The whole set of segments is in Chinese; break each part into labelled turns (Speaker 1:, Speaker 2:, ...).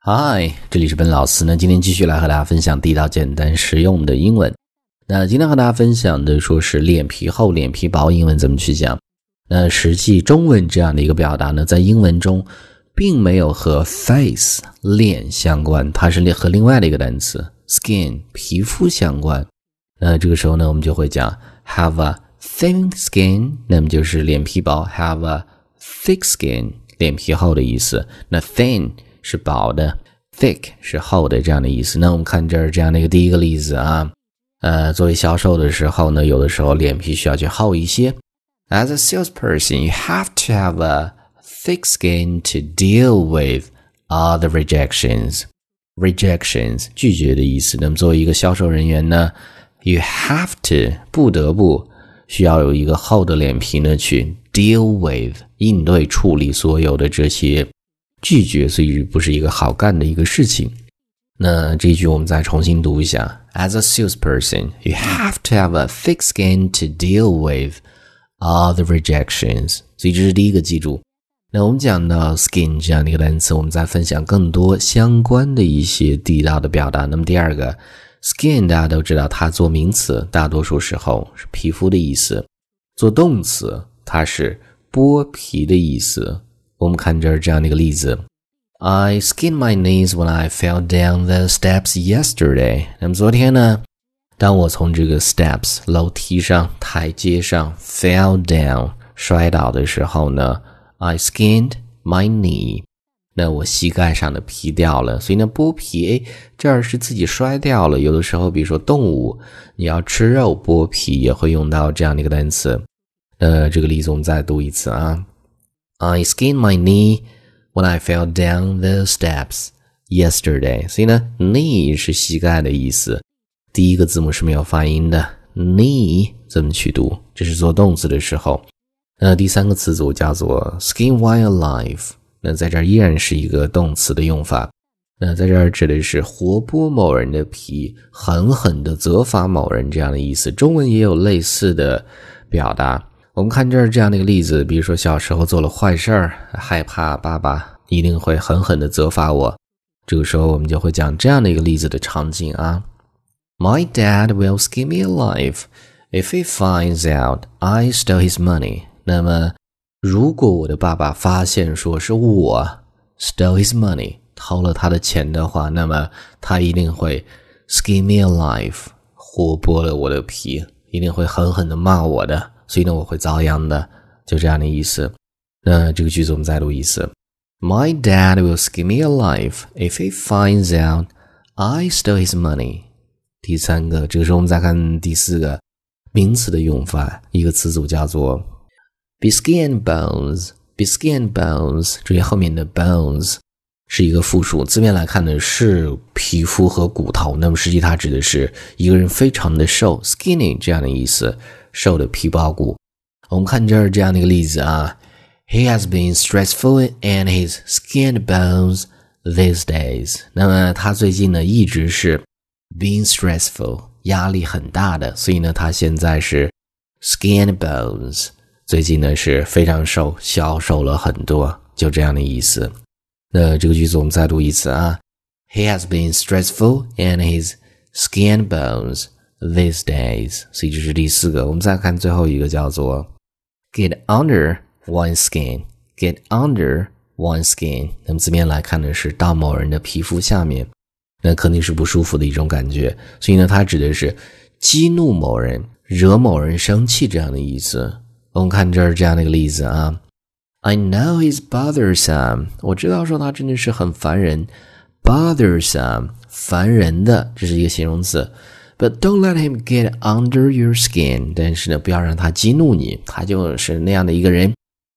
Speaker 1: 嗨，这里是本老师那。今天继续来和大家分享地道、简单、实用的英文。那今天和大家分享的说是脸皮厚、脸皮薄，英文怎么去讲？那实际中文这样的一个表达呢，在英文中并没有和 face 脸相关，它是和另外的一个单词 skin 皮肤相关。那这个时候呢，我们就会讲 have a thin skin，那么就是脸皮薄；have a thick skin，脸皮厚的意思。那 thin 是薄的，thick 是厚的这样的意思。那我们看这儿这样的一个第一个例子啊，呃，作为销售的时候呢，有的时候脸皮需要去厚一些。As a salesperson, you have to have a thick skin to deal with all the rejections. Rejections 拒绝的意思。那么作为一个销售人员呢，you have to 不得不需要有一个厚的脸皮呢，去 deal with 应对处理所有的这些。拒绝，所以不是一个好干的一个事情。那这一句我们再重新读一下：As a salesperson, you have to have a thick skin to deal with all the rejections。所以这是第一个，记住。那我们讲到 skin 这样的一个单词，我们再分享更多相关的一些地道的表达。那么第二个，skin 大家都知道，它做名词，大多数时候是皮肤的意思；做动词，它是剥皮的意思。我们看这儿这样的一个例子：I skinned my knees when I fell down the steps yesterday。那么昨天呢，当我从这个 steps 楼梯上、台阶上 fell down 摔倒的时候呢，I skinned my knee。那我膝盖上的皮掉了，所以呢，剥皮，哎，这儿是自己摔掉了。有的时候，比如说动物，你要吃肉剥皮，也会用到这样的一个单词。呃，这个例子我们再读一次啊。I skinned my knee when I fell down the steps yesterday。所以呢，knee 是膝盖的意思，第一个字母是没有发音的。knee 怎么去读？这是做动词的时候。那第三个词组叫做 skin while alive。那在这儿依然是一个动词的用法。那在这儿指的是活剥某人的皮，狠狠地责罚某人这样的意思。中文也有类似的表达。我们看这儿这样的一个例子，比如说小时候做了坏事儿，害怕爸爸一定会狠狠的责罚我。这个时候我们就会讲这样的一个例子的场景啊：My dad will skin me alive if he finds out I stole his money。那么，如果我的爸爸发现说是我 stole his money 偷了他的钱的话，那么他一定会 skin me alive，活剥了我的皮，一定会狠狠的骂我的。所以呢，我会遭殃的，就这样的意思。那这个句子我们再读一次：My dad will skin me alive if he finds out I stole his money。第三个，这个时候我们再看第四个名词的用法，一个词组叫做 be skin bones。be skin bones，注意后面的 bones 是一个复数，字面来看呢是皮肤和骨头，那么实际它指的是一个人非常的瘦，skinny 这样的意思。瘦的皮包骨。我们看这儿这样的一个例子啊，He has been stressful and his skin bones these days。那么他最近呢一直是 being stressful，压力很大的，所以呢他现在是 skin bones，最近呢是非常瘦，消瘦了很多，就这样的意思。那这个句子我们再读一次啊，He has been stressful and his skin bones。These days，所以这是第四个。我们再看最后一个，叫做 get under one skin。get under one skin，那么字面来看呢，是到某人的皮肤下面，那肯定是不舒服的一种感觉。所以呢，它指的是激怒某人、惹某人生气这样的意思。我们看这儿这样的一个例子啊，I know he's bothersome。我知道说他真的是很烦人，bothersome，烦人的，这是一个形容词。But don't let him get under your skin。但是呢，不要让他激怒你，他就是那样的一个人，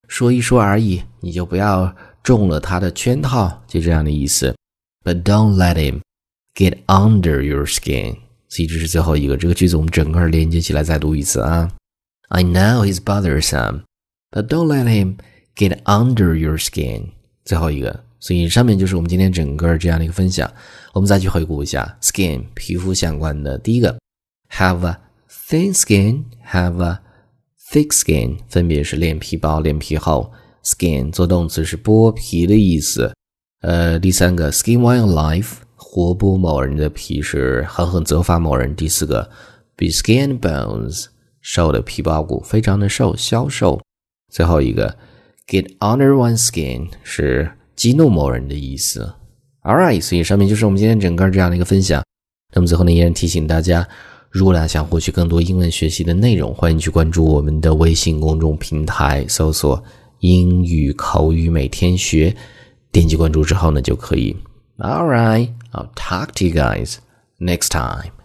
Speaker 1: 说一说而已，你就不要中了他的圈套，就这样的意思。But don't let him get under your skin。所以这是最后一个，这个句子我们整个连接起来再读一次啊。I know he's bothersome, but don't let him get under your skin。最后一个。所以上面就是我们今天整个这样的一个分享。我们再去回顾一下 skin 皮肤相关的。第一个，have a thin skin，have a thick skin，分别是脸皮薄、脸皮厚。skin 做动词是剥皮的意思。呃，第三个，skin while alive，活剥某人的皮是狠狠责罚某人。第四个，be skin bones，瘦的皮包骨，非常的瘦，消瘦。最后一个，get under one's skin，是激怒某人的意思。All right，所以上面就是我们今天整个这样的一个分享。那么最后呢，依然提醒大家，如果大家想获取更多英文学习的内容，欢迎去关注我们的微信公众平台，搜索“英语口语每天学”。点击关注之后呢，就可以。All right, I'll talk to you guys next time.